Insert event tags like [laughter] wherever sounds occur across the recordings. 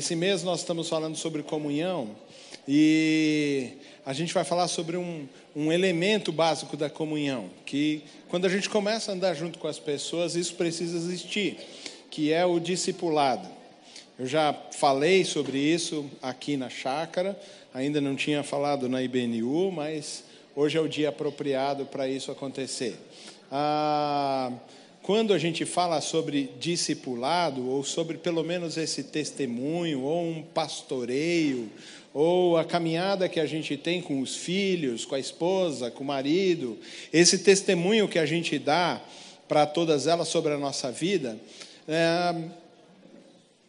Esse mês nós estamos falando sobre comunhão e a gente vai falar sobre um, um elemento básico da comunhão, que quando a gente começa a andar junto com as pessoas, isso precisa existir, que é o discipulado. Eu já falei sobre isso aqui na chácara, ainda não tinha falado na IBNU, mas hoje é o dia apropriado para isso acontecer. Ah, quando a gente fala sobre discipulado, ou sobre pelo menos esse testemunho, ou um pastoreio, ou a caminhada que a gente tem com os filhos, com a esposa, com o marido, esse testemunho que a gente dá para todas elas sobre a nossa vida, é,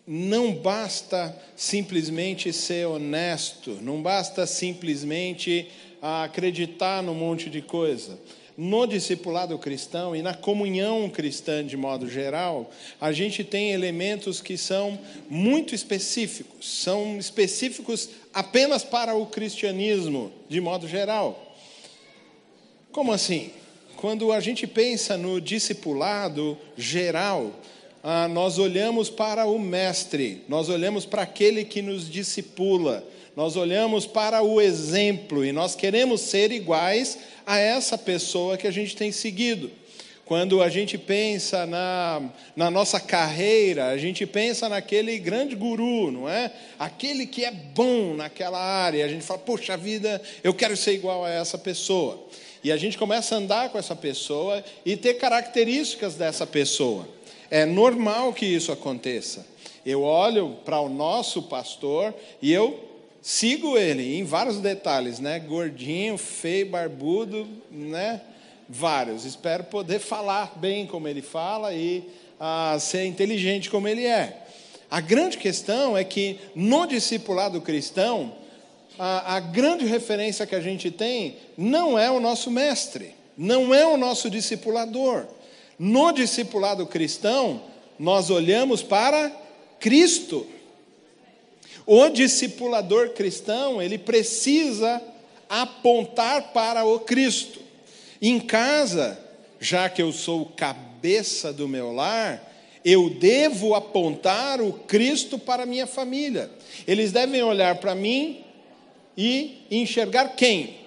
não basta simplesmente ser honesto, não basta simplesmente acreditar num monte de coisa no discipulado cristão e na comunhão cristã de modo geral, a gente tem elementos que são muito específicos, são específicos apenas para o cristianismo de modo geral. Como assim? Quando a gente pensa no discipulado geral, ah, nós olhamos para o mestre, nós olhamos para aquele que nos discipula, nós olhamos para o exemplo e nós queremos ser iguais a essa pessoa que a gente tem seguido. Quando a gente pensa na, na nossa carreira, a gente pensa naquele grande guru, não é? Aquele que é bom naquela área. A gente fala, poxa vida, eu quero ser igual a essa pessoa. E a gente começa a andar com essa pessoa e ter características dessa pessoa. É normal que isso aconteça. Eu olho para o nosso pastor e eu sigo ele em vários detalhes, né? Gordinho, feio, barbudo, né? Vários. Espero poder falar bem como ele fala e ah, ser inteligente como ele é. A grande questão é que no discipulado cristão, a, a grande referência que a gente tem não é o nosso mestre, não é o nosso discipulador. No discipulado cristão, nós olhamos para Cristo. O discipulador cristão, ele precisa apontar para o Cristo. Em casa, já que eu sou cabeça do meu lar, eu devo apontar o Cristo para a minha família. Eles devem olhar para mim e enxergar quem?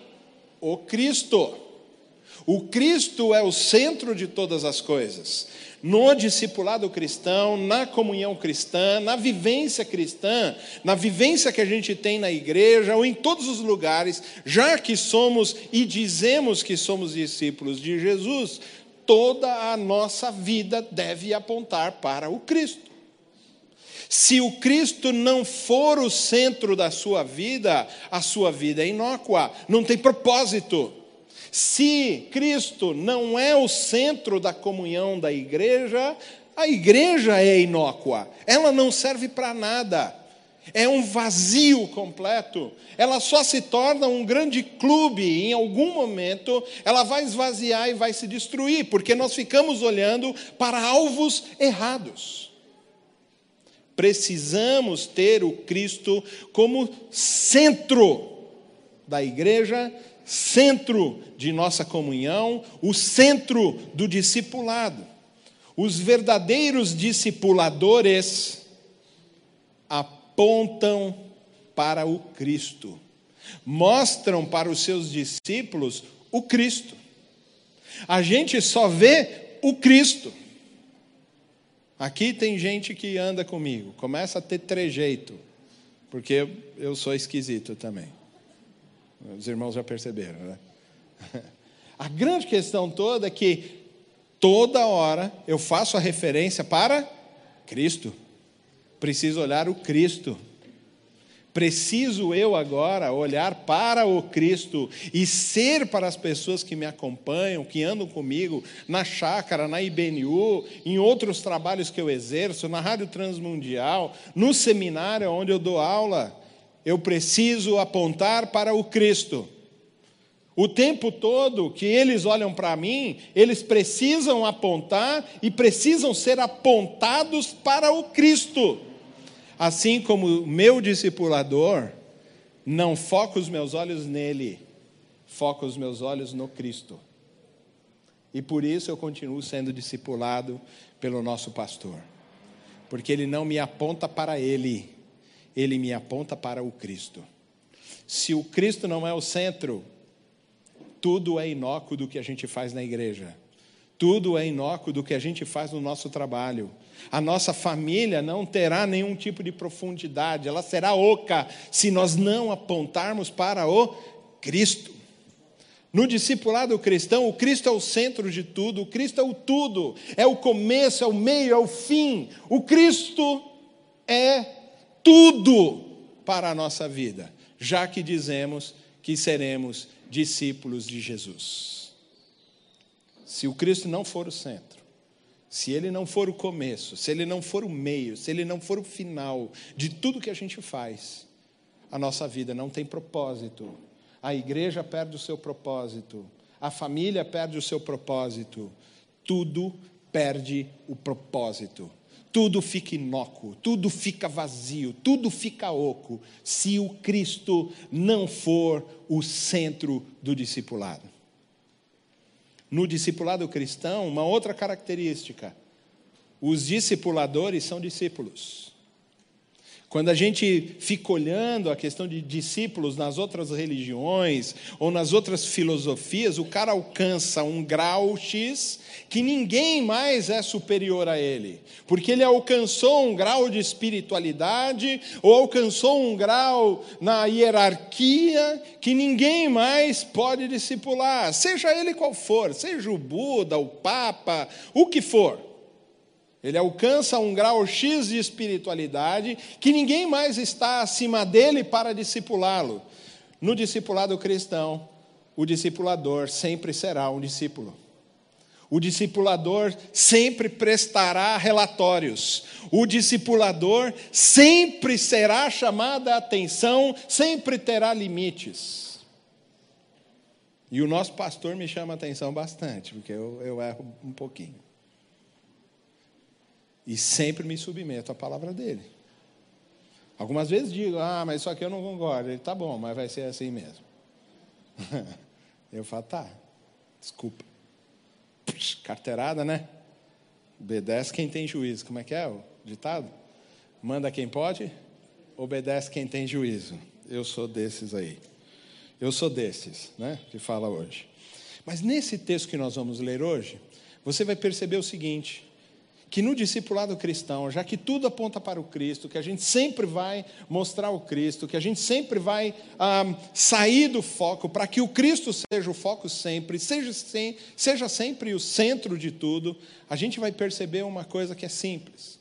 O Cristo. O Cristo é o centro de todas as coisas no discipulado cristão, na comunhão cristã, na vivência cristã, na vivência que a gente tem na igreja ou em todos os lugares, já que somos e dizemos que somos discípulos de Jesus, toda a nossa vida deve apontar para o Cristo. Se o Cristo não for o centro da sua vida, a sua vida é inócua, não tem propósito. Se Cristo não é o centro da comunhão da igreja, a igreja é inócua, ela não serve para nada. É um vazio completo. Ela só se torna um grande clube. Em algum momento, ela vai esvaziar e vai se destruir, porque nós ficamos olhando para alvos errados. Precisamos ter o Cristo como centro da igreja centro de nossa comunhão, o centro do discipulado. Os verdadeiros discipuladores apontam para o Cristo, mostram para os seus discípulos o Cristo. A gente só vê o Cristo. Aqui tem gente que anda comigo, começa a ter trejeito, porque eu sou esquisito também. Os irmãos já perceberam, né? [laughs] A grande questão toda é que toda hora eu faço a referência para Cristo. Preciso olhar o Cristo. Preciso eu agora olhar para o Cristo e ser para as pessoas que me acompanham, que andam comigo na chácara, na IBNU, em outros trabalhos que eu exerço, na Rádio Transmundial, no seminário onde eu dou aula eu preciso apontar para o Cristo. O tempo todo que eles olham para mim, eles precisam apontar e precisam ser apontados para o Cristo. Assim como o meu discipulador não foca os meus olhos nele, foca os meus olhos no Cristo. E por isso eu continuo sendo discipulado pelo nosso pastor. Porque ele não me aponta para ele, ele me aponta para o Cristo. Se o Cristo não é o centro, tudo é inócuo do que a gente faz na igreja. Tudo é inócuo do que a gente faz no nosso trabalho. A nossa família não terá nenhum tipo de profundidade, ela será oca se nós não apontarmos para o Cristo. No discipulado cristão, o Cristo é o centro de tudo, o Cristo é o tudo, é o começo, é o meio, é o fim. O Cristo é tudo para a nossa vida, já que dizemos que seremos discípulos de Jesus. Se o Cristo não for o centro, se ele não for o começo, se ele não for o meio, se ele não for o final de tudo que a gente faz, a nossa vida não tem propósito, a igreja perde o seu propósito, a família perde o seu propósito, tudo perde o propósito. Tudo fica inócuo, tudo fica vazio, tudo fica oco, se o Cristo não for o centro do discipulado. No discipulado cristão, uma outra característica: os discipuladores são discípulos. Quando a gente fica olhando a questão de discípulos nas outras religiões ou nas outras filosofias, o cara alcança um grau X que ninguém mais é superior a ele, porque ele alcançou um grau de espiritualidade ou alcançou um grau na hierarquia que ninguém mais pode discipular, seja ele qual for, seja o Buda, o Papa, o que for. Ele alcança um grau X de espiritualidade que ninguém mais está acima dele para discipulá-lo. No discipulado cristão, o discipulador sempre será um discípulo. O discipulador sempre prestará relatórios. O discipulador sempre será chamada a atenção, sempre terá limites. E o nosso pastor me chama a atenção bastante, porque eu, eu erro um pouquinho. E sempre me submeto à palavra dele. Algumas vezes digo, ah, mas isso aqui eu não concordo. Ele, tá bom, mas vai ser assim mesmo. [laughs] eu falo, tá, desculpa. Puxa, carteirada, né? Obedece quem tem juízo. Como é que é o ditado? Manda quem pode, obedece quem tem juízo. Eu sou desses aí. Eu sou desses, né? Que fala hoje. Mas nesse texto que nós vamos ler hoje, você vai perceber o seguinte: que no discipulado cristão, já que tudo aponta para o Cristo, que a gente sempre vai mostrar o Cristo, que a gente sempre vai ah, sair do foco para que o Cristo seja o foco sempre, seja, seja sempre o centro de tudo, a gente vai perceber uma coisa que é simples.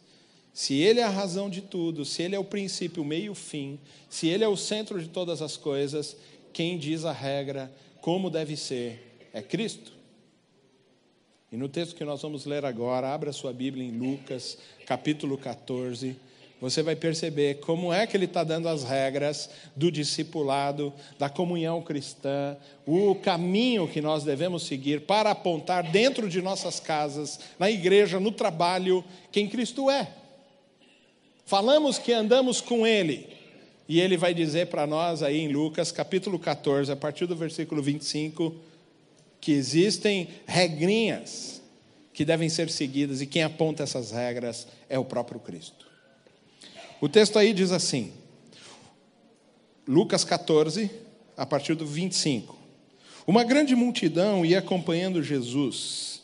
Se Ele é a razão de tudo, se Ele é o princípio, o meio e o fim, se Ele é o centro de todas as coisas, quem diz a regra, como deve ser, é Cristo. E no texto que nós vamos ler agora, abra sua Bíblia em Lucas, capítulo 14. Você vai perceber como é que ele está dando as regras do discipulado, da comunhão cristã, o caminho que nós devemos seguir para apontar dentro de nossas casas, na igreja, no trabalho, quem Cristo é. Falamos que andamos com Ele, e Ele vai dizer para nós aí em Lucas, capítulo 14, a partir do versículo 25 que existem regrinhas que devem ser seguidas e quem aponta essas regras é o próprio Cristo. O texto aí diz assim, Lucas 14, a partir do 25. Uma grande multidão ia acompanhando Jesus.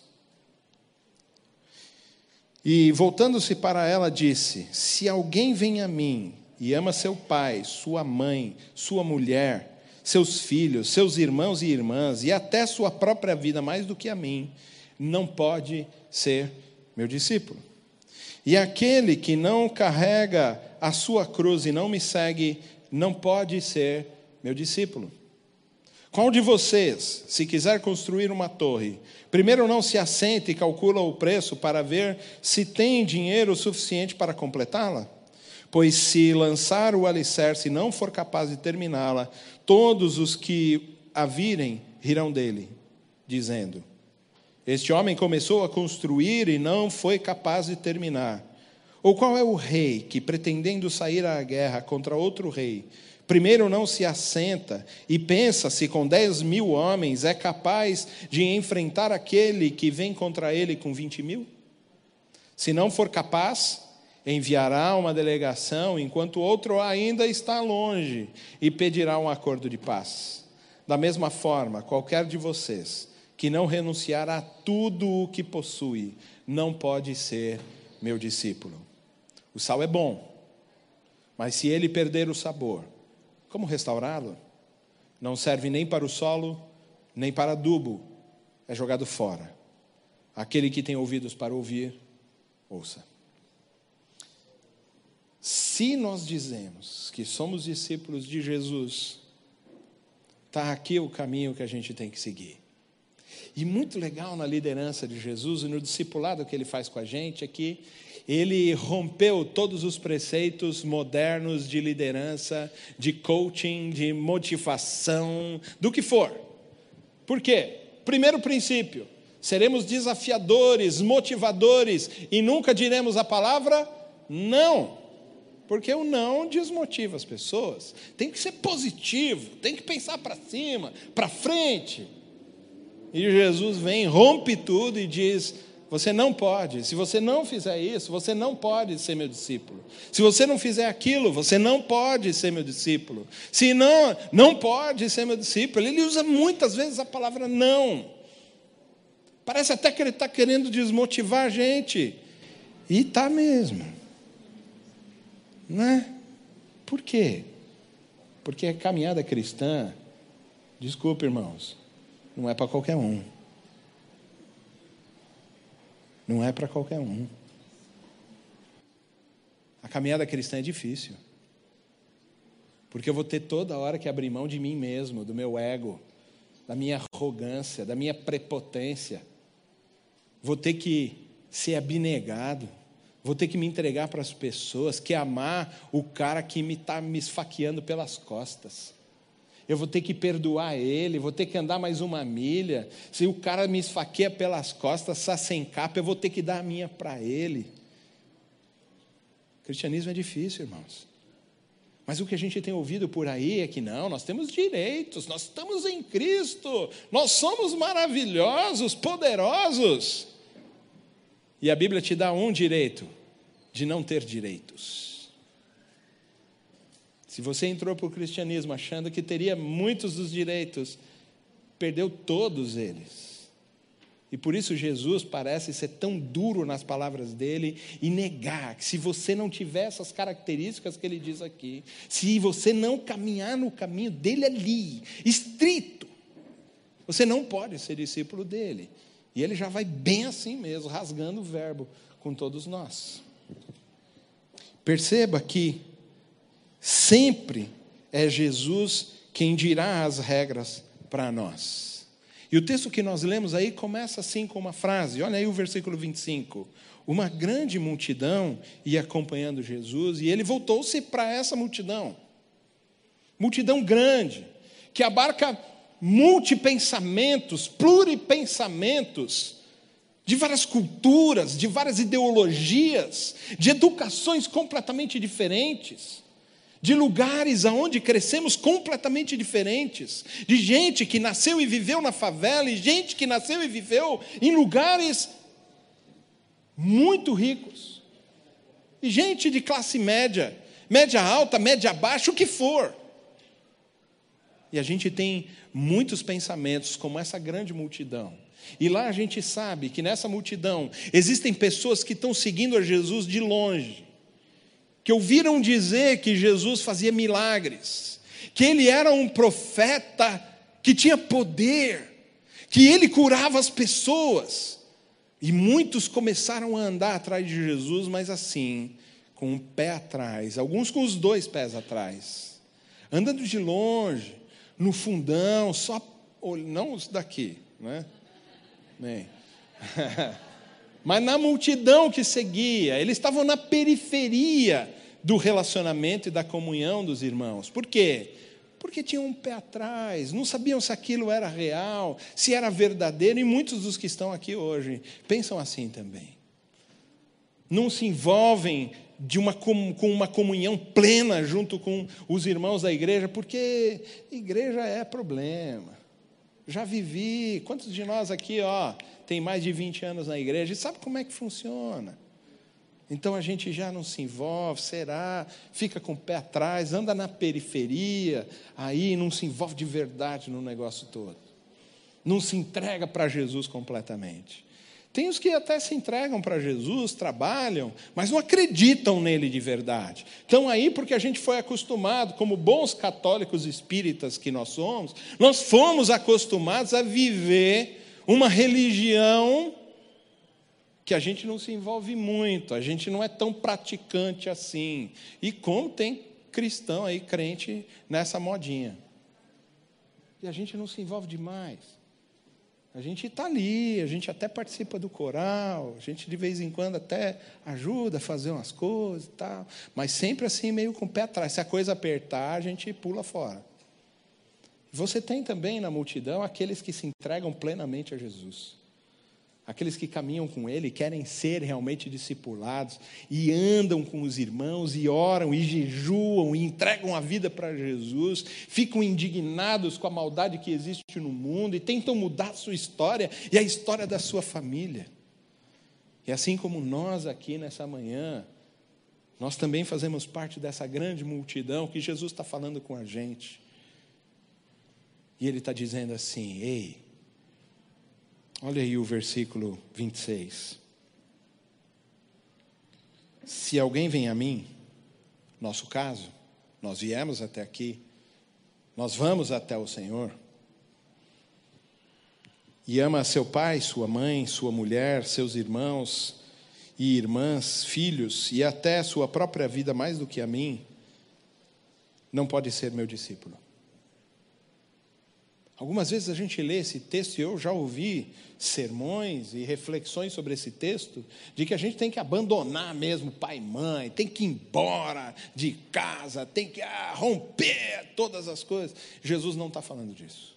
E voltando-se para ela, disse: Se alguém vem a mim e ama seu pai, sua mãe, sua mulher, seus filhos, seus irmãos e irmãs, e até sua própria vida mais do que a mim, não pode ser meu discípulo. E aquele que não carrega a sua cruz e não me segue, não pode ser meu discípulo. Qual de vocês, se quiser construir uma torre, primeiro não se assenta e calcula o preço para ver se tem dinheiro suficiente para completá-la? Pois se lançar o alicerce e não for capaz de terminá-la, todos os que a virem rirão dele, dizendo: Este homem começou a construir e não foi capaz de terminar. Ou qual é o rei que, pretendendo sair à guerra contra outro rei, primeiro não se assenta e pensa se com dez mil homens é capaz de enfrentar aquele que vem contra ele com vinte mil? Se não for capaz, enviará uma delegação enquanto outro ainda está longe e pedirá um acordo de paz. Da mesma forma, qualquer de vocês que não renunciar a tudo o que possui não pode ser meu discípulo. O sal é bom, mas se ele perder o sabor, como restaurá-lo? Não serve nem para o solo, nem para adubo, é jogado fora. Aquele que tem ouvidos para ouvir, ouça. Se nós dizemos que somos discípulos de Jesus, está aqui o caminho que a gente tem que seguir. E muito legal na liderança de Jesus e no discipulado que ele faz com a gente é que ele rompeu todos os preceitos modernos de liderança, de coaching, de motivação, do que for. Por quê? Primeiro princípio: seremos desafiadores, motivadores e nunca diremos a palavra não. Porque o não desmotiva as pessoas. Tem que ser positivo, tem que pensar para cima, para frente. E Jesus vem, rompe tudo e diz: você não pode. Se você não fizer isso, você não pode ser meu discípulo. Se você não fizer aquilo, você não pode ser meu discípulo. Se não, não pode ser meu discípulo. Ele usa muitas vezes a palavra não. Parece até que ele está querendo desmotivar a gente. E está mesmo. Né? Por quê? Porque a caminhada cristã, desculpe, irmãos, não é para qualquer um. Não é para qualquer um. A caminhada cristã é difícil. Porque eu vou ter toda hora que abrir mão de mim mesmo, do meu ego, da minha arrogância, da minha prepotência. Vou ter que ser abnegado. Vou ter que me entregar para as pessoas, que amar o cara que me está me esfaqueando pelas costas. Eu vou ter que perdoar ele, vou ter que andar mais uma milha. Se o cara me esfaqueia pelas costas, está sem capa, eu vou ter que dar a minha para ele. O cristianismo é difícil, irmãos. Mas o que a gente tem ouvido por aí é que não, nós temos direitos, nós estamos em Cristo, nós somos maravilhosos, poderosos. E a Bíblia te dá um direito: de não ter direitos. Se você entrou para o cristianismo achando que teria muitos dos direitos, perdeu todos eles. E por isso Jesus parece ser tão duro nas palavras dele e negar que se você não tiver essas características que ele diz aqui, se você não caminhar no caminho dele ali, estrito, você não pode ser discípulo dele. E ele já vai bem assim mesmo, rasgando o verbo com todos nós. Perceba que sempre é Jesus quem dirá as regras para nós. E o texto que nós lemos aí começa assim com uma frase, olha aí o versículo 25. Uma grande multidão ia acompanhando Jesus e ele voltou-se para essa multidão. Multidão grande, que abarca multipensamentos, pluripensamentos, de várias culturas, de várias ideologias, de educações completamente diferentes, de lugares aonde crescemos completamente diferentes, de gente que nasceu e viveu na favela e gente que nasceu e viveu em lugares muito ricos. E gente de classe média, média alta, média baixa, o que for. E a gente tem muitos pensamentos, como essa grande multidão. E lá a gente sabe que nessa multidão existem pessoas que estão seguindo a Jesus de longe, que ouviram dizer que Jesus fazia milagres, que ele era um profeta que tinha poder, que ele curava as pessoas. E muitos começaram a andar atrás de Jesus, mas assim, com um pé atrás, alguns com os dois pés atrás, andando de longe, no fundão, só não os daqui, né? Nem. [laughs] Mas na multidão que seguia, eles estavam na periferia do relacionamento e da comunhão dos irmãos. Por quê? Porque tinham um pé atrás, não sabiam se aquilo era real, se era verdadeiro, e muitos dos que estão aqui hoje pensam assim também. Não se envolvem de uma, com uma comunhão plena junto com os irmãos da igreja, porque igreja é problema. Já vivi, quantos de nós aqui, ó, tem mais de 20 anos na igreja e sabe como é que funciona? Então a gente já não se envolve, será? Fica com o pé atrás, anda na periferia, aí não se envolve de verdade no negócio todo. Não se entrega para Jesus completamente. Tem os que até se entregam para Jesus, trabalham, mas não acreditam nele de verdade. Então, aí, porque a gente foi acostumado, como bons católicos espíritas que nós somos, nós fomos acostumados a viver uma religião que a gente não se envolve muito, a gente não é tão praticante assim. E como tem cristão aí, crente, nessa modinha. E a gente não se envolve demais. A gente está ali, a gente até participa do coral, a gente de vez em quando até ajuda a fazer umas coisas e tal, mas sempre assim meio com o pé atrás. Se a coisa apertar, a gente pula fora. Você tem também na multidão aqueles que se entregam plenamente a Jesus aqueles que caminham com Ele, querem ser realmente discipulados, e andam com os irmãos, e oram, e jejuam, e entregam a vida para Jesus, ficam indignados com a maldade que existe no mundo, e tentam mudar a sua história e a história da sua família. E assim como nós aqui nessa manhã, nós também fazemos parte dessa grande multidão que Jesus está falando com a gente. E Ele está dizendo assim: ei, Olha aí o versículo 26. Se alguém vem a mim, nosso caso, nós viemos até aqui, nós vamos até o Senhor, e ama seu pai, sua mãe, sua mulher, seus irmãos e irmãs, filhos, e até sua própria vida mais do que a mim, não pode ser meu discípulo. Algumas vezes a gente lê esse texto e eu já ouvi sermões e reflexões sobre esse texto de que a gente tem que abandonar mesmo pai e mãe, tem que ir embora de casa, tem que ah, romper todas as coisas. Jesus não está falando disso.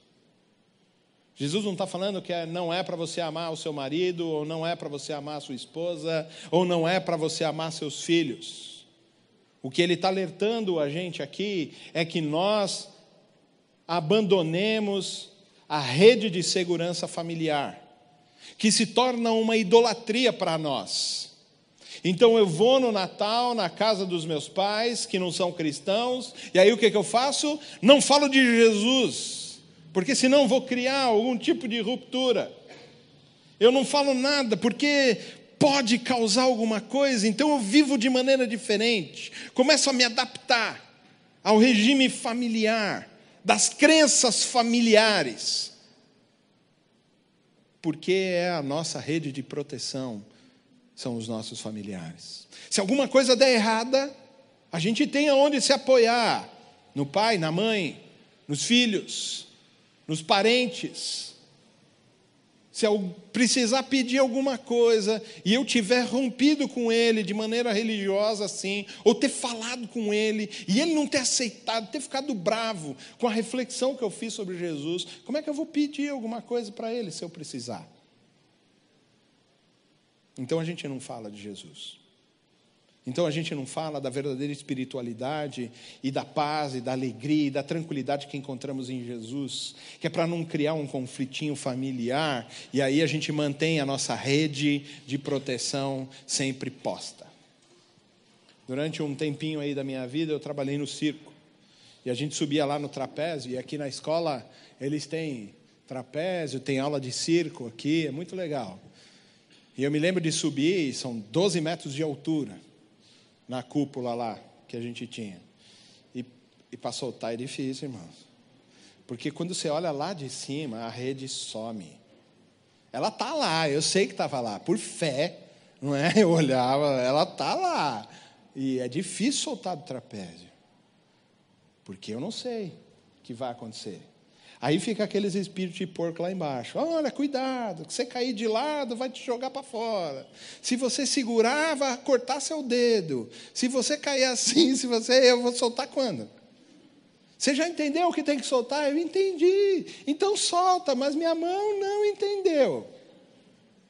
Jesus não está falando que é, não é para você amar o seu marido, ou não é para você amar a sua esposa, ou não é para você amar seus filhos. O que ele está alertando a gente aqui é que nós abandonemos a rede de segurança familiar, que se torna uma idolatria para nós. Então eu vou no Natal na casa dos meus pais, que não são cristãos, e aí o que, que eu faço? Não falo de Jesus, porque senão vou criar algum tipo de ruptura. Eu não falo nada, porque pode causar alguma coisa, então eu vivo de maneira diferente, começo a me adaptar ao regime familiar das crenças familiares, porque é a nossa rede de proteção, são os nossos familiares. Se alguma coisa der errada, a gente tem aonde se apoiar: no pai, na mãe, nos filhos, nos parentes. Se eu precisar pedir alguma coisa e eu tiver rompido com ele de maneira religiosa assim, ou ter falado com ele e ele não ter aceitado, ter ficado bravo com a reflexão que eu fiz sobre Jesus, como é que eu vou pedir alguma coisa para ele se eu precisar? Então a gente não fala de Jesus. Então a gente não fala da verdadeira espiritualidade e da paz e da alegria e da tranquilidade que encontramos em Jesus, que é para não criar um conflitinho familiar e aí a gente mantém a nossa rede de proteção sempre posta. Durante um tempinho aí da minha vida eu trabalhei no circo e a gente subia lá no trapézio e aqui na escola eles têm trapézio, tem aula de circo aqui, é muito legal. E eu me lembro de subir, são 12 metros de altura na cúpula lá que a gente tinha. E, e para soltar é difícil, irmãos. Porque quando você olha lá de cima, a rede some. Ela está lá, eu sei que estava lá, por fé, não é? [laughs] Eu olhava, ela está lá. E é difícil soltar do trapézio. Porque eu não sei o que vai acontecer. Aí fica aqueles espíritos de porco lá embaixo. Olha, cuidado, que você cair de lado vai te jogar para fora. Se você segurar, vai cortar seu dedo. Se você cair assim, [laughs] se você, eu vou soltar quando? Você já entendeu o que tem que soltar? Eu entendi. Então solta, mas minha mão não entendeu.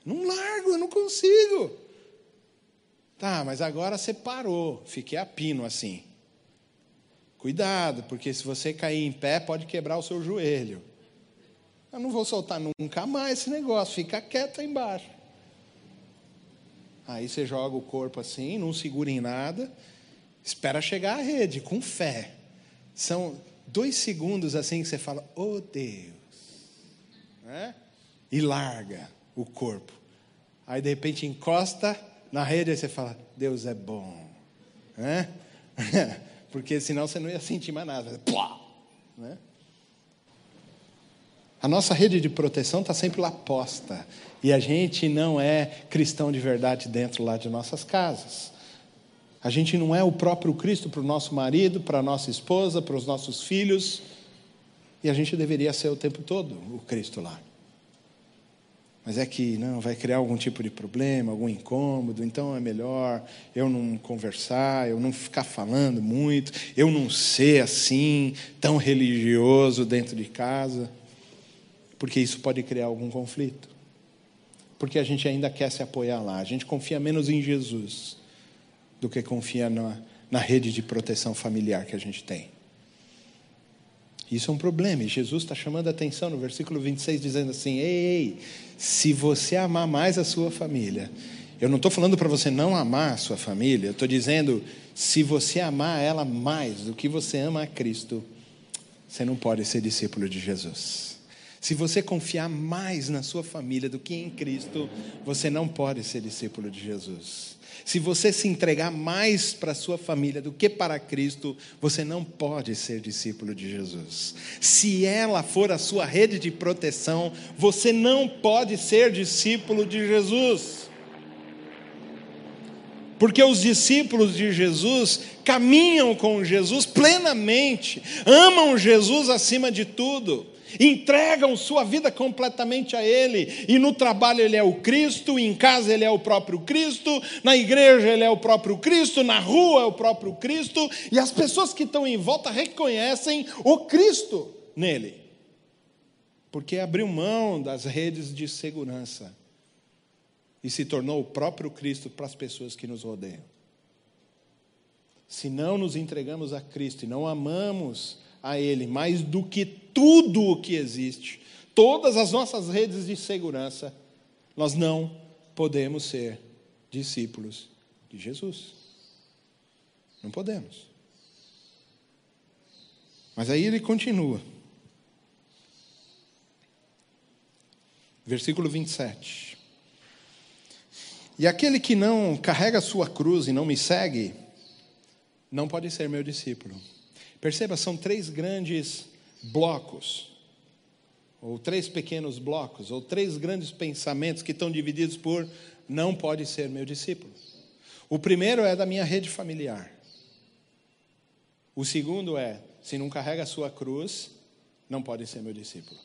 Não largo, não consigo. Tá, mas agora você parou. Fiquei a pino assim. Cuidado, porque se você cair em pé, pode quebrar o seu joelho. Eu não vou soltar nunca mais esse negócio, fica quieto aí embaixo. Aí você joga o corpo assim, não segura em nada, espera chegar a rede, com fé. São dois segundos assim que você fala, oh Deus, né? e larga o corpo. Aí de repente encosta na rede e você fala, Deus é bom. Né? [laughs] Porque senão você não ia sentir mais nada. Né? A nossa rede de proteção está sempre lá posta. E a gente não é cristão de verdade dentro lá de nossas casas. A gente não é o próprio Cristo para o nosso marido, para a nossa esposa, para os nossos filhos. E a gente deveria ser o tempo todo o Cristo lá. Mas é que não vai criar algum tipo de problema, algum incômodo, então é melhor eu não conversar, eu não ficar falando muito, eu não ser assim, tão religioso dentro de casa porque isso pode criar algum conflito. Porque a gente ainda quer se apoiar lá, a gente confia menos em Jesus do que confia na, na rede de proteção familiar que a gente tem. Isso é um problema, e Jesus está chamando a atenção no versículo 26, dizendo assim: ei, ei, se você amar mais a sua família, eu não estou falando para você não amar a sua família, eu estou dizendo, se você amar ela mais do que você ama a Cristo, você não pode ser discípulo de Jesus. Se você confiar mais na sua família do que em Cristo, você não pode ser discípulo de Jesus. Se você se entregar mais para a sua família do que para Cristo, você não pode ser discípulo de Jesus. Se ela for a sua rede de proteção, você não pode ser discípulo de Jesus. Porque os discípulos de Jesus caminham com Jesus plenamente, amam Jesus acima de tudo entregam sua vida completamente a Ele, e no trabalho Ele é o Cristo, em casa Ele é o próprio Cristo, na igreja Ele é o próprio Cristo, na rua é o próprio Cristo, e as pessoas que estão em volta reconhecem o Cristo nele, porque abriu mão das redes de segurança e se tornou o próprio Cristo para as pessoas que nos rodeiam. Se não nos entregamos a Cristo e não amamos a Ele mais do que tudo o que existe, todas as nossas redes de segurança, nós não podemos ser discípulos de Jesus. Não podemos. Mas aí ele continua. Versículo 27. E aquele que não carrega sua cruz e não me segue, não pode ser meu discípulo. Perceba, são três grandes blocos, ou três pequenos blocos, ou três grandes pensamentos que estão divididos por não pode ser meu discípulo. O primeiro é da minha rede familiar. O segundo é, se não carrega a sua cruz, não pode ser meu discípulo.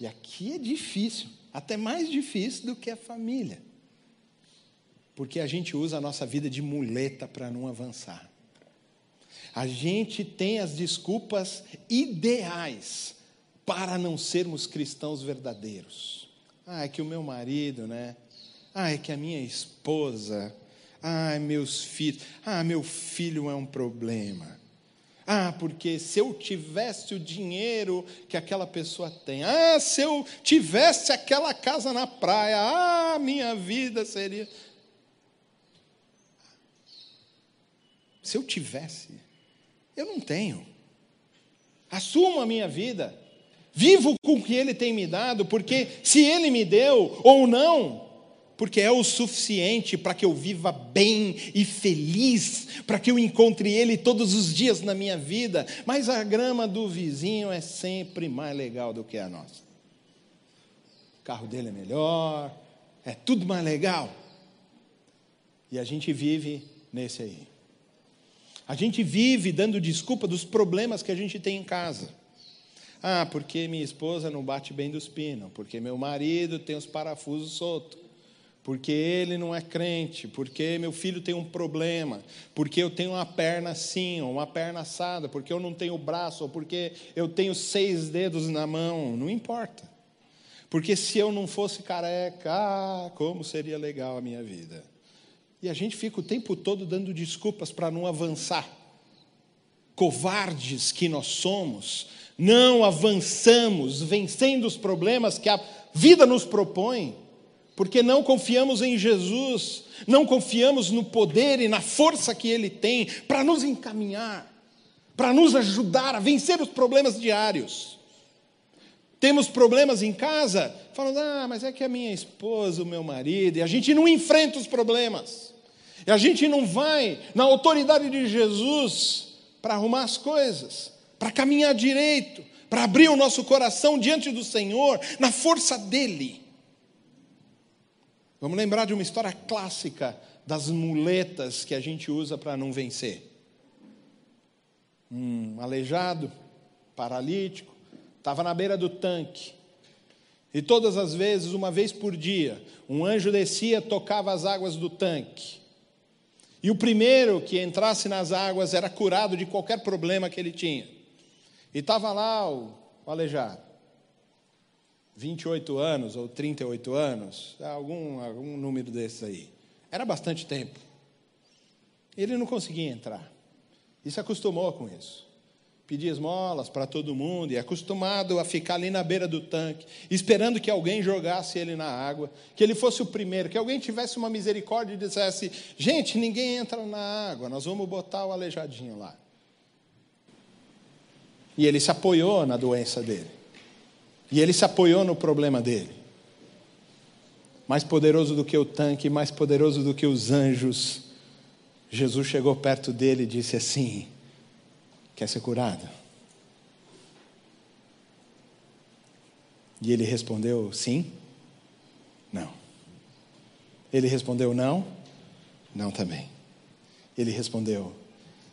E aqui é difícil, até mais difícil do que a família. Porque a gente usa a nossa vida de muleta para não avançar. A gente tem as desculpas ideais para não sermos cristãos verdadeiros. Ah, é que o meu marido, né? Ah, é que a minha esposa. Ah, meus filhos. Ah, meu filho é um problema. Ah, porque se eu tivesse o dinheiro que aquela pessoa tem. Ah, se eu tivesse aquela casa na praia. Ah, minha vida seria. Se eu tivesse. Eu não tenho. Assumo a minha vida. Vivo com o que Ele tem me dado, porque se Ele me deu ou não, porque é o suficiente para que eu viva bem e feliz, para que eu encontre Ele todos os dias na minha vida. Mas a grama do vizinho é sempre mais legal do que a nossa. O carro dele é melhor, é tudo mais legal. E a gente vive nesse aí. A gente vive dando desculpa dos problemas que a gente tem em casa. Ah, porque minha esposa não bate bem dos pinos, porque meu marido tem os parafusos soltos, porque ele não é crente, porque meu filho tem um problema, porque eu tenho uma perna assim, ou uma perna assada, porque eu não tenho braço, ou porque eu tenho seis dedos na mão, não importa. Porque se eu não fosse careca, ah, como seria legal a minha vida. E a gente fica o tempo todo dando desculpas para não avançar. Covardes que nós somos, não avançamos vencendo os problemas que a vida nos propõe, porque não confiamos em Jesus, não confiamos no poder e na força que Ele tem para nos encaminhar, para nos ajudar a vencer os problemas diários. Temos problemas em casa, falando, ah, mas é que a minha esposa, o meu marido, e a gente não enfrenta os problemas, e a gente não vai na autoridade de Jesus para arrumar as coisas, para caminhar direito, para abrir o nosso coração diante do Senhor, na força dEle. Vamos lembrar de uma história clássica das muletas que a gente usa para não vencer. Um aleijado, paralítico, estava na beira do tanque. E todas as vezes, uma vez por dia, um anjo descia, tocava as águas do tanque. E o primeiro que entrasse nas águas era curado de qualquer problema que ele tinha. E estava lá o, o aleijado. 28 anos ou 38 anos, algum, algum número desses aí. Era bastante tempo. Ele não conseguia entrar. E se acostumou com isso. Pedia esmolas para todo mundo e acostumado a ficar ali na beira do tanque, esperando que alguém jogasse ele na água, que ele fosse o primeiro, que alguém tivesse uma misericórdia e dissesse: gente, ninguém entra na água, nós vamos botar o aleijadinho lá. E ele se apoiou na doença dele. E ele se apoiou no problema dele. Mais poderoso do que o tanque, mais poderoso do que os anjos, Jesus chegou perto dele e disse assim: Quer ser curado? E ele respondeu: Sim, não. Ele respondeu: Não, não também. Ele respondeu: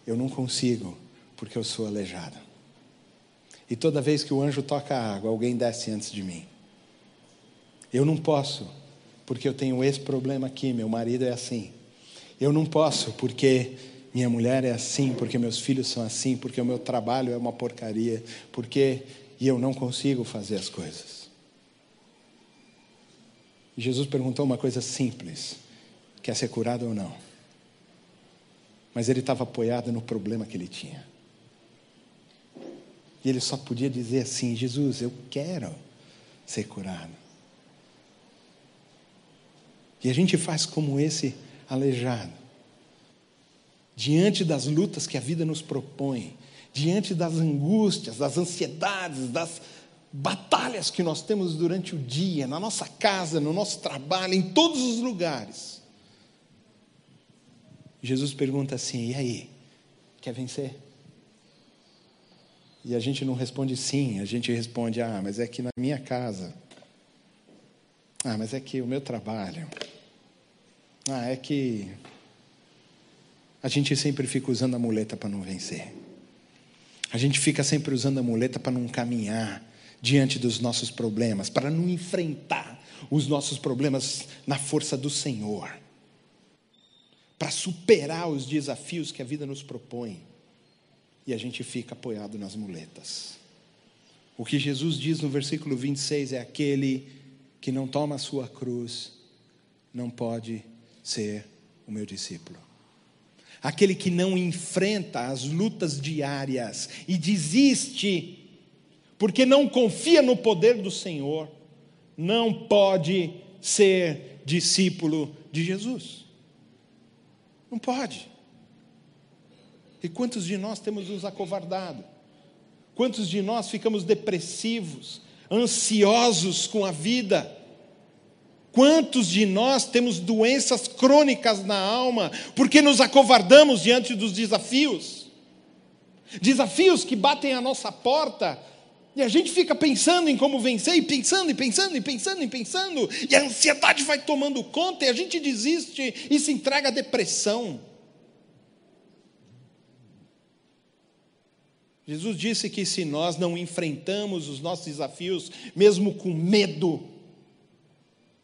Eu não consigo, porque eu sou aleijado. E toda vez que o anjo toca a água, alguém desce antes de mim. Eu não posso, porque eu tenho esse problema aqui, meu marido é assim. Eu não posso, porque minha mulher é assim, porque meus filhos são assim, porque o meu trabalho é uma porcaria, porque e eu não consigo fazer as coisas. Jesus perguntou uma coisa simples: quer ser curado ou não? Mas ele estava apoiado no problema que ele tinha. E ele só podia dizer assim: Jesus, eu quero ser curado. E a gente faz como esse aleijado. Diante das lutas que a vida nos propõe, diante das angústias, das ansiedades, das batalhas que nós temos durante o dia, na nossa casa, no nosso trabalho, em todos os lugares. Jesus pergunta assim: e aí? Quer vencer? E a gente não responde sim, a gente responde: ah, mas é que na minha casa. Ah, mas é que o meu trabalho. Ah, é que. A gente sempre fica usando a muleta para não vencer. A gente fica sempre usando a muleta para não caminhar diante dos nossos problemas, para não enfrentar os nossos problemas na força do Senhor, para superar os desafios que a vida nos propõe e a gente fica apoiado nas muletas. O que Jesus diz no versículo 26 é: aquele que não toma a sua cruz não pode ser o meu discípulo. Aquele que não enfrenta as lutas diárias e desiste, porque não confia no poder do Senhor, não pode ser discípulo de Jesus. Não pode. E quantos de nós temos nos acovardado? Quantos de nós ficamos depressivos, ansiosos com a vida? Quantos de nós temos doenças crônicas na alma porque nos acovardamos diante dos desafios? Desafios que batem à nossa porta e a gente fica pensando em como vencer, e pensando, e pensando, e pensando, e pensando, e a ansiedade vai tomando conta, e a gente desiste e se entrega à depressão. Jesus disse que se nós não enfrentamos os nossos desafios, mesmo com medo,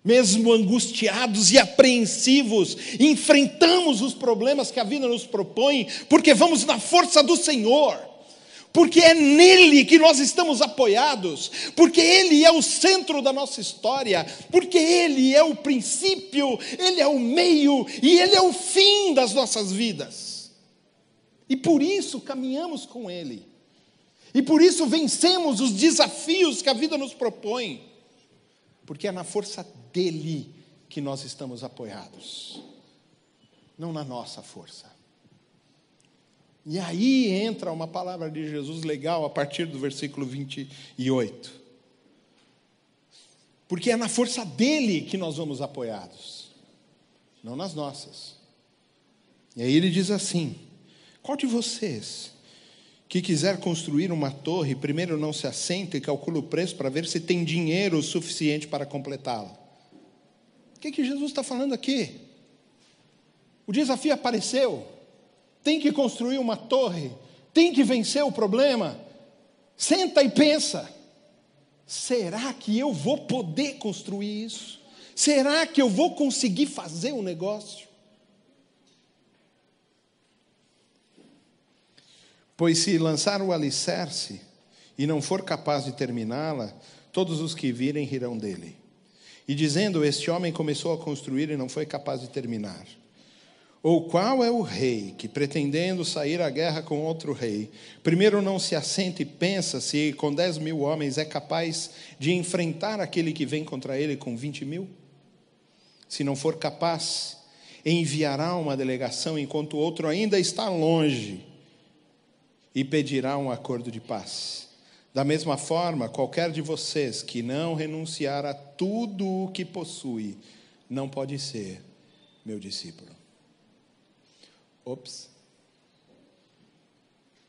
mesmo angustiados e apreensivos, enfrentamos os problemas que a vida nos propõe, porque vamos na força do Senhor, porque é nele que nós estamos apoiados, porque Ele é o centro da nossa história, porque Ele é o princípio, Ele é o meio e Ele é o fim das nossas vidas. E por isso caminhamos com Ele. E por isso vencemos os desafios que a vida nos propõe, porque é na força dele que nós estamos apoiados, não na nossa força. E aí entra uma palavra de Jesus legal a partir do versículo 28. Porque é na força dele que nós vamos apoiados, não nas nossas. E aí ele diz assim: qual de vocês que quiser construir uma torre, primeiro não se assenta e calcula o preço para ver se tem dinheiro suficiente para completá-la? O que, que Jesus está falando aqui? O desafio apareceu, tem que construir uma torre, tem que vencer o problema. Senta e pensa: será que eu vou poder construir isso? Será que eu vou conseguir fazer o um negócio? Pois se lançar o alicerce e não for capaz de terminá-la, todos os que virem rirão dele. E dizendo: Este homem começou a construir e não foi capaz de terminar. Ou qual é o rei que, pretendendo sair à guerra com outro rei, primeiro não se assenta e pensa se com dez mil homens é capaz de enfrentar aquele que vem contra ele com vinte mil? Se não for capaz, enviará uma delegação enquanto o outro ainda está longe e pedirá um acordo de paz. Da mesma forma, qualquer de vocês que não renunciar a tudo o que possui, não pode ser meu discípulo. Ops.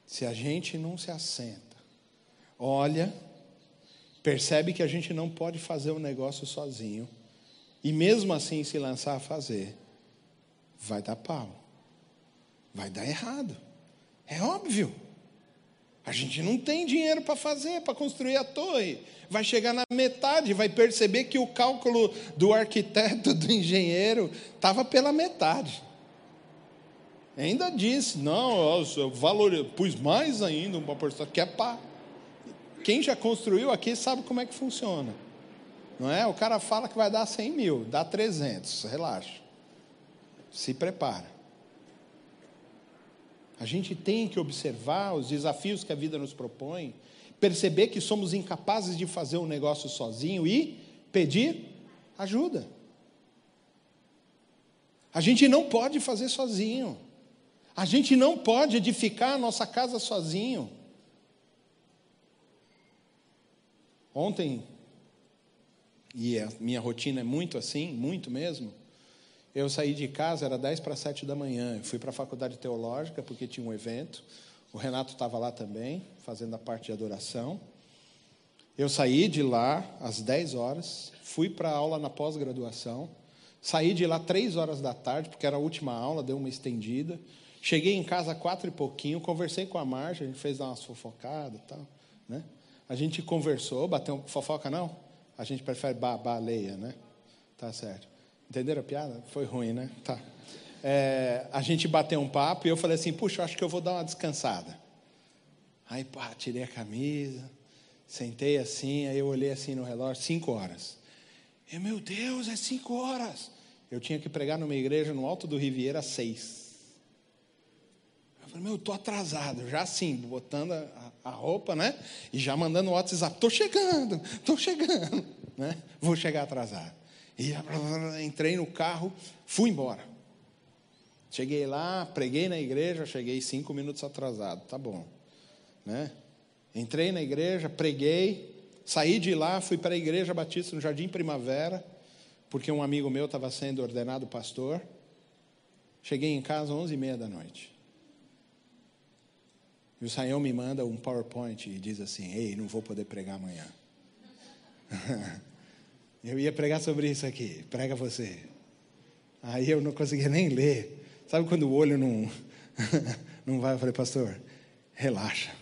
Se a gente não se assenta, olha, percebe que a gente não pode fazer o um negócio sozinho, e mesmo assim se lançar a fazer, vai dar pau, vai dar errado. É óbvio. A gente não tem dinheiro para fazer, para construir a torre. Vai chegar na metade, vai perceber que o cálculo do arquiteto, do engenheiro, estava pela metade. Ainda disse, não, eu valor, pus mais ainda uma porcentagem, que é para. Quem já construiu aqui sabe como é que funciona. Não é? O cara fala que vai dar 100 mil, dá 300, relaxa. Se prepara. A gente tem que observar os desafios que a vida nos propõe, perceber que somos incapazes de fazer um negócio sozinho e pedir ajuda. A gente não pode fazer sozinho. A gente não pode edificar a nossa casa sozinho. Ontem, e a minha rotina é muito assim, muito mesmo. Eu saí de casa, era 10 para 7 da manhã. Eu fui para a faculdade teológica porque tinha um evento. O Renato estava lá também, fazendo a parte de adoração. Eu saí de lá às 10 horas, fui para a aula na pós-graduação. Saí de lá três horas da tarde, porque era a última aula, deu uma estendida. Cheguei em casa quatro e pouquinho, conversei com a Marja, a gente fez umas fofocadas e tal. Né? A gente conversou, bateu fofoca não? A gente prefere ba baleia, né? Tá certo. Entenderam a piada? Foi ruim, né? Tá. É, a gente bateu um papo e eu falei assim: puxa, acho que eu vou dar uma descansada. Aí, pá, tirei a camisa, sentei assim, aí eu olhei assim no relógio: cinco horas. E, meu Deus, é cinco horas. Eu tinha que pregar numa igreja no alto do Riviera às seis. Eu falei, meu, eu tô atrasado, já assim, botando a, a roupa, né? E já mandando o WhatsApp: tô chegando, tô chegando, né? Vou chegar atrasado. E [laughs] entrei no carro, fui embora. Cheguei lá, preguei na igreja, cheguei cinco minutos atrasado, tá bom. Né? Entrei na igreja, preguei, saí de lá, fui para a igreja batista no Jardim Primavera, porque um amigo meu estava sendo ordenado pastor. Cheguei em casa às onze e meia da noite. E o Saião me manda um PowerPoint e diz assim: Ei, não vou poder pregar amanhã. [laughs] Eu ia pregar sobre isso aqui, prega você. Aí eu não conseguia nem ler. Sabe quando o olho não, [laughs] não vai? Eu falei, pastor, relaxa,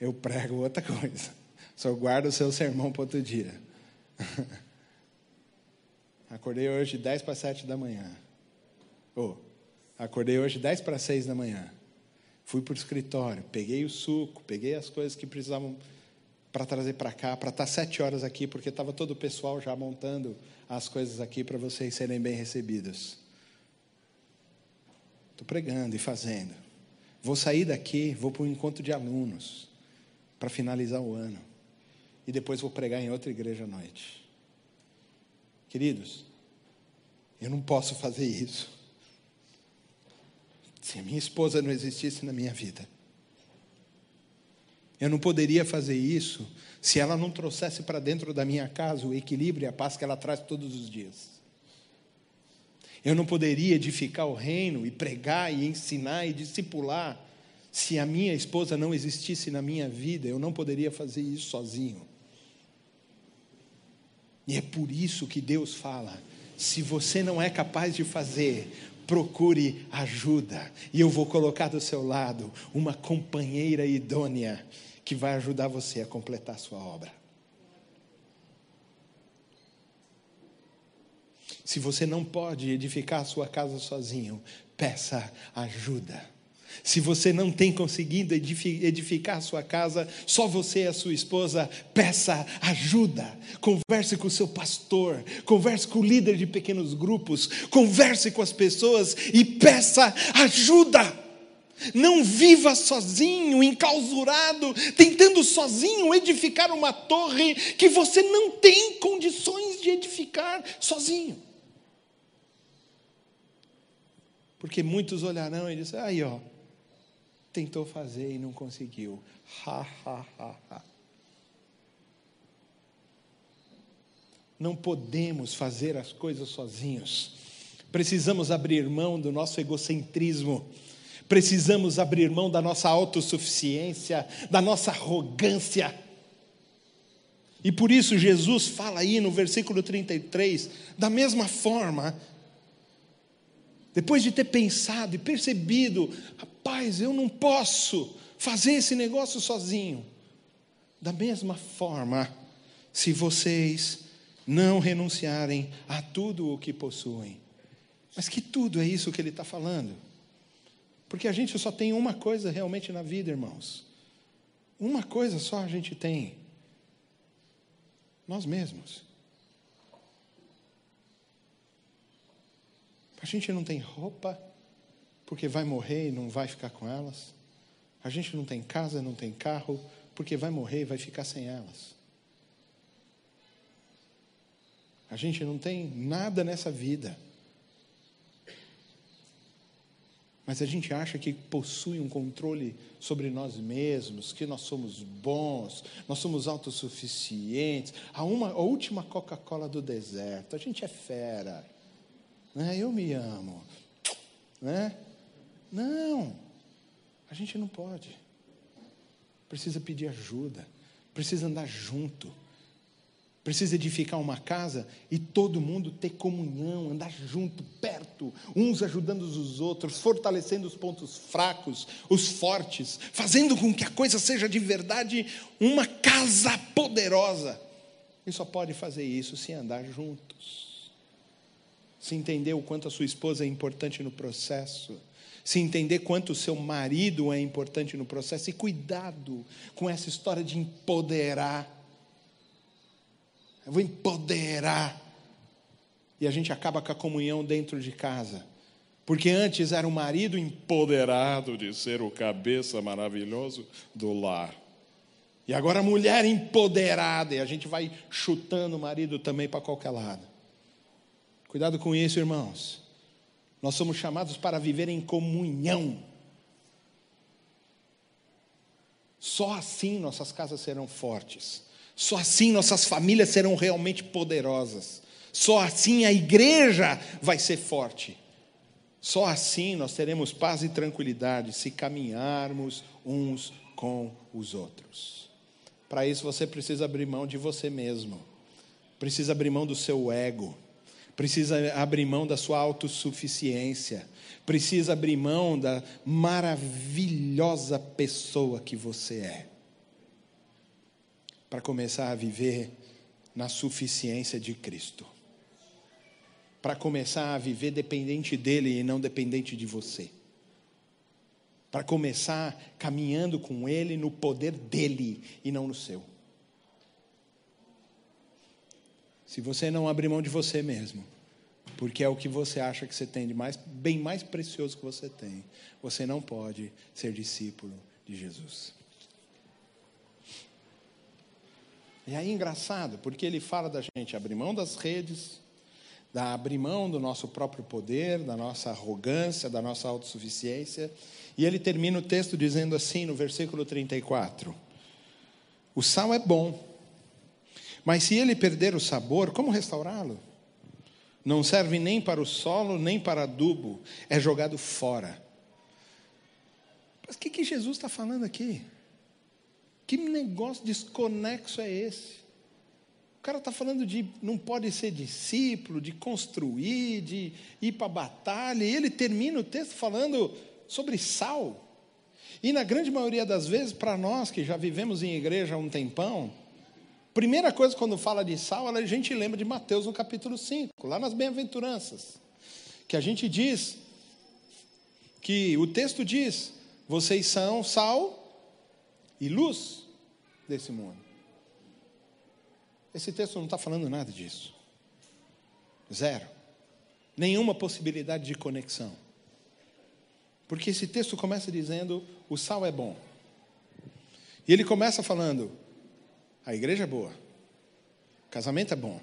eu prego outra coisa. Só guarda o seu sermão para outro dia. [laughs] Acordei hoje 10 para 7 da manhã. Oh, acordei hoje 10 para 6 da manhã. Fui para o escritório, peguei o suco, peguei as coisas que precisavam para trazer para cá, para estar tá sete horas aqui, porque estava todo o pessoal já montando as coisas aqui para vocês serem bem recebidos. Estou pregando e fazendo. Vou sair daqui, vou para um encontro de alunos para finalizar o ano. E depois vou pregar em outra igreja à noite. Queridos, Eu não posso fazer isso. Se a minha esposa não existisse na minha vida, eu não poderia fazer isso se ela não trouxesse para dentro da minha casa o equilíbrio e a paz que ela traz todos os dias. Eu não poderia edificar o reino e pregar e ensinar e discipular se a minha esposa não existisse na minha vida. Eu não poderia fazer isso sozinho. E é por isso que Deus fala: se você não é capaz de fazer, procure ajuda, e eu vou colocar do seu lado uma companheira idônea que vai ajudar você a completar a sua obra. Se você não pode edificar a sua casa sozinho, peça ajuda. Se você não tem conseguido edificar sua casa, só você e a sua esposa, peça ajuda. Converse com o seu pastor, converse com o líder de pequenos grupos, converse com as pessoas e peça ajuda. Não viva sozinho, enclausurado, tentando sozinho edificar uma torre que você não tem condições de edificar sozinho. Porque muitos olharão e dizem: aí, ó, tentou fazer e não conseguiu. Ha, ha, ha, ha. Não podemos fazer as coisas sozinhos. Precisamos abrir mão do nosso egocentrismo Precisamos abrir mão da nossa autossuficiência, da nossa arrogância. E por isso Jesus fala aí no versículo 33, da mesma forma, depois de ter pensado e percebido, rapaz, eu não posso fazer esse negócio sozinho. Da mesma forma, se vocês não renunciarem a tudo o que possuem. Mas que tudo é isso que ele está falando? Porque a gente só tem uma coisa realmente na vida, irmãos. Uma coisa só a gente tem. Nós mesmos. A gente não tem roupa, porque vai morrer e não vai ficar com elas. A gente não tem casa, não tem carro, porque vai morrer e vai ficar sem elas. A gente não tem nada nessa vida. mas a gente acha que possui um controle sobre nós mesmos, que nós somos bons, nós somos autossuficientes. A, uma, a última Coca-Cola do deserto, a gente é fera. Né? Eu me amo. Né? Não, a gente não pode. Precisa pedir ajuda, precisa andar junto Precisa edificar uma casa e todo mundo ter comunhão, andar junto, perto, uns ajudando os outros, fortalecendo os pontos fracos, os fortes, fazendo com que a coisa seja de verdade uma casa poderosa. E só pode fazer isso se andar juntos. Se entender o quanto a sua esposa é importante no processo, se entender quanto o seu marido é importante no processo, e cuidado com essa história de empoderar eu vou empoderar. E a gente acaba com a comunhão dentro de casa. Porque antes era o marido empoderado de ser o cabeça maravilhoso do lar. E agora a mulher empoderada, e a gente vai chutando o marido também para qualquer lado. Cuidado com isso, irmãos. Nós somos chamados para viver em comunhão. Só assim nossas casas serão fortes. Só assim nossas famílias serão realmente poderosas. Só assim a igreja vai ser forte. Só assim nós teremos paz e tranquilidade se caminharmos uns com os outros. Para isso você precisa abrir mão de você mesmo, precisa abrir mão do seu ego, precisa abrir mão da sua autossuficiência, precisa abrir mão da maravilhosa pessoa que você é para começar a viver na suficiência de Cristo. Para começar a viver dependente dele e não dependente de você. Para começar caminhando com ele no poder dele e não no seu. Se você não abrir mão de você mesmo, porque é o que você acha que você tem de mais, bem mais precioso que você tem, você não pode ser discípulo de Jesus. E aí engraçado, porque ele fala da gente abrir mão das redes, da abrir mão do nosso próprio poder, da nossa arrogância, da nossa autossuficiência. E ele termina o texto dizendo assim, no versículo 34: O sal é bom, mas se ele perder o sabor, como restaurá-lo? Não serve nem para o solo, nem para adubo, é jogado fora. Mas o que, que Jesus está falando aqui? Que negócio desconexo é esse? O cara está falando de não pode ser discípulo, de construir, de ir para a batalha, e ele termina o texto falando sobre sal. E na grande maioria das vezes, para nós que já vivemos em igreja há um tempão, primeira coisa quando fala de sal, a gente lembra de Mateus no capítulo 5, lá nas bem-aventuranças, que a gente diz que o texto diz: vocês são sal e luz desse mundo. Esse texto não está falando nada disso. Zero. Nenhuma possibilidade de conexão. Porque esse texto começa dizendo: o sal é bom. E ele começa falando: a igreja é boa, o casamento é bom,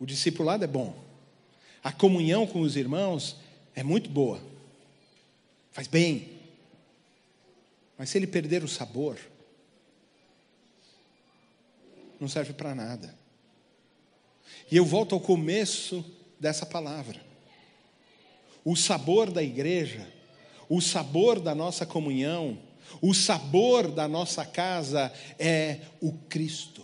o discipulado é bom, a comunhão com os irmãos é muito boa, faz bem. Mas se ele perder o sabor, não serve para nada. E eu volto ao começo dessa palavra. O sabor da igreja, o sabor da nossa comunhão, o sabor da nossa casa é o Cristo.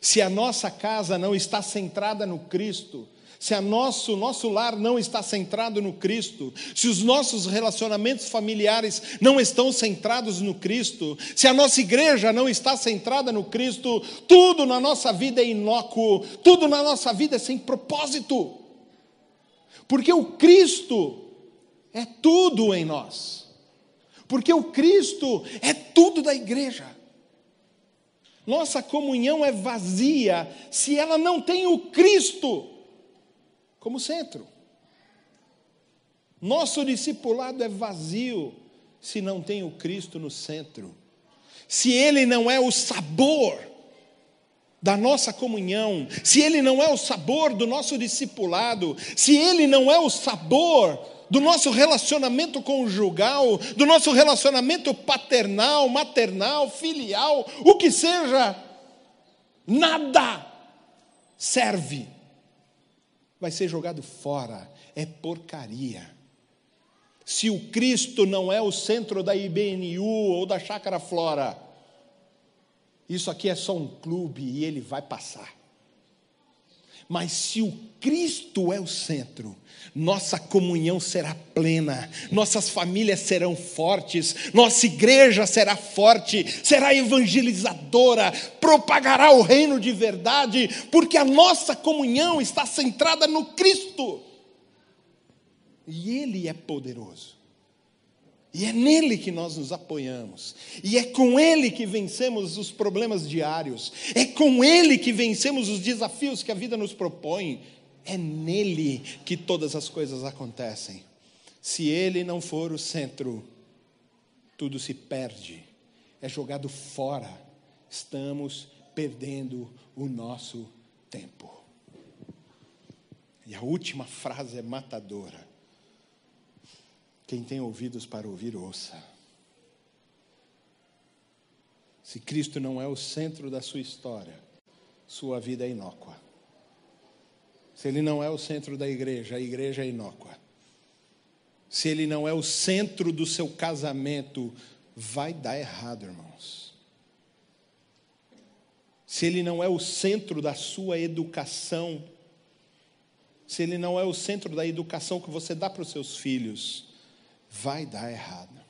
Se a nossa casa não está centrada no Cristo, se a nosso nosso lar não está centrado no Cristo, se os nossos relacionamentos familiares não estão centrados no Cristo, se a nossa igreja não está centrada no Cristo, tudo na nossa vida é inócuo, tudo na nossa vida é sem propósito. Porque o Cristo é tudo em nós. Porque o Cristo é tudo da igreja. Nossa comunhão é vazia se ela não tem o Cristo como centro. Nosso discipulado é vazio se não tem o Cristo no centro. Se ele não é o sabor da nossa comunhão, se ele não é o sabor do nosso discipulado, se ele não é o sabor do nosso relacionamento conjugal, do nosso relacionamento paternal, maternal, filial, o que seja, nada serve vai ser jogado fora, é porcaria. Se o Cristo não é o centro da IBNU ou da Chácara Flora, isso aqui é só um clube e ele vai passar. Mas se o Cristo é o centro, nossa comunhão será plena, nossas famílias serão fortes, nossa igreja será forte, será evangelizadora, propagará o reino de verdade, porque a nossa comunhão está centrada no Cristo. E Ele é poderoso. E é nele que nós nos apoiamos. E é com ele que vencemos os problemas diários. É com ele que vencemos os desafios que a vida nos propõe. É nele que todas as coisas acontecem. Se ele não for o centro, tudo se perde. É jogado fora. Estamos perdendo o nosso tempo. E a última frase é matadora. Quem tem ouvidos para ouvir, ouça. Se Cristo não é o centro da sua história, sua vida é inócua. Se Ele não é o centro da igreja, a igreja é inócua. Se Ele não é o centro do seu casamento, vai dar errado, irmãos. Se Ele não é o centro da sua educação, se Ele não é o centro da educação que você dá para os seus filhos, vai dar errado.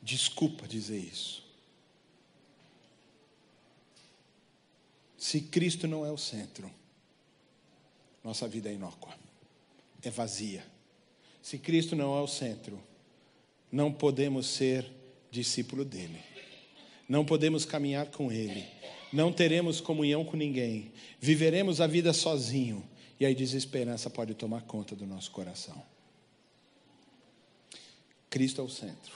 Desculpa dizer isso. Se Cristo não é o centro, nossa vida é inócua, é vazia. Se Cristo não é o centro, não podemos ser discípulo dele, não podemos caminhar com ele, não teremos comunhão com ninguém, viveremos a vida sozinho, e aí desesperança pode tomar conta do nosso coração. Cristo é o centro.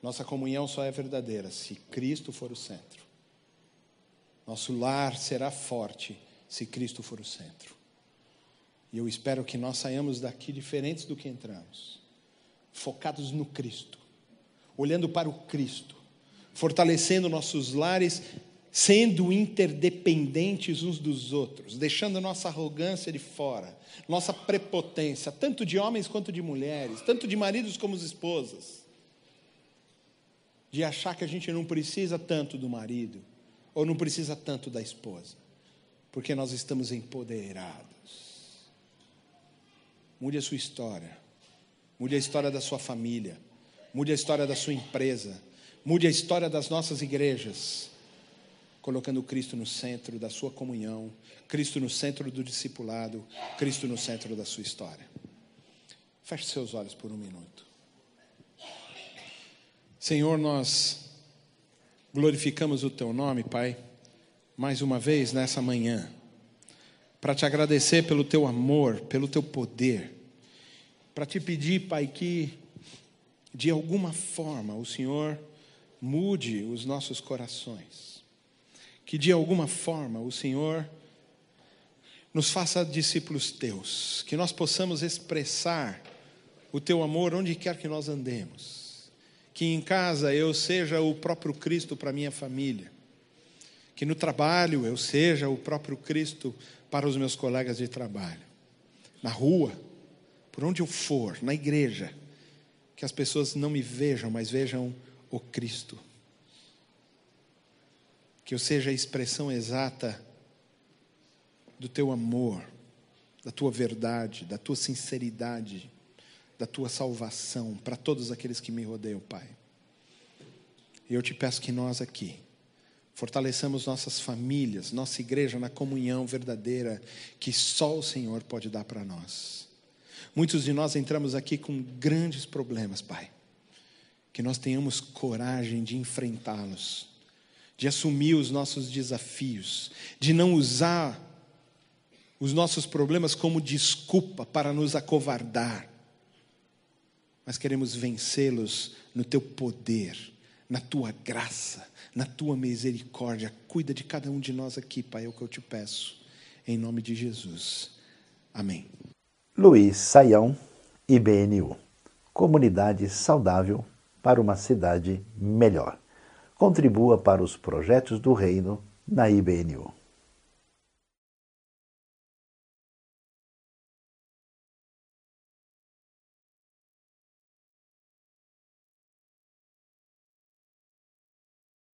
Nossa comunhão só é verdadeira se Cristo for o centro. Nosso lar será forte se Cristo for o centro. E eu espero que nós saiamos daqui diferentes do que entramos, focados no Cristo, olhando para o Cristo, fortalecendo nossos lares, sendo interdependentes uns dos outros, deixando nossa arrogância de fora, nossa prepotência, tanto de homens quanto de mulheres, tanto de maridos como de esposas, de achar que a gente não precisa tanto do marido ou não precisa tanto da esposa, porque nós estamos empoderados. Mude a sua história, mude a história da sua família, mude a história da sua empresa, mude a história das nossas igrejas, colocando Cristo no centro da sua comunhão, Cristo no centro do discipulado, Cristo no centro da sua história. Feche seus olhos por um minuto. Senhor, nós glorificamos o teu nome, Pai, mais uma vez nessa manhã, para te agradecer pelo teu amor, pelo teu poder, para te pedir, Pai, que de alguma forma o Senhor mude os nossos corações, que de alguma forma o Senhor nos faça discípulos teus, que nós possamos expressar o teu amor onde quer que nós andemos. Que em casa eu seja o próprio Cristo para minha família, que no trabalho eu seja o próprio Cristo para os meus colegas de trabalho, na rua, por onde eu for, na igreja, que as pessoas não me vejam, mas vejam o Cristo. Que eu seja a expressão exata do teu amor, da tua verdade, da tua sinceridade da tua salvação para todos aqueles que me rodeiam, Pai. E eu te peço que nós aqui fortaleçamos nossas famílias, nossa igreja na comunhão verdadeira que só o Senhor pode dar para nós. Muitos de nós entramos aqui com grandes problemas, Pai. Que nós tenhamos coragem de enfrentá-los, de assumir os nossos desafios, de não usar os nossos problemas como desculpa para nos acovardar mas queremos vencê-los no teu poder, na tua graça, na tua misericórdia. Cuida de cada um de nós aqui, Pai, é o que eu te peço, em nome de Jesus. Amém. Luiz Saião, IBNU Comunidade saudável para uma cidade melhor. Contribua para os projetos do Reino na IBNU.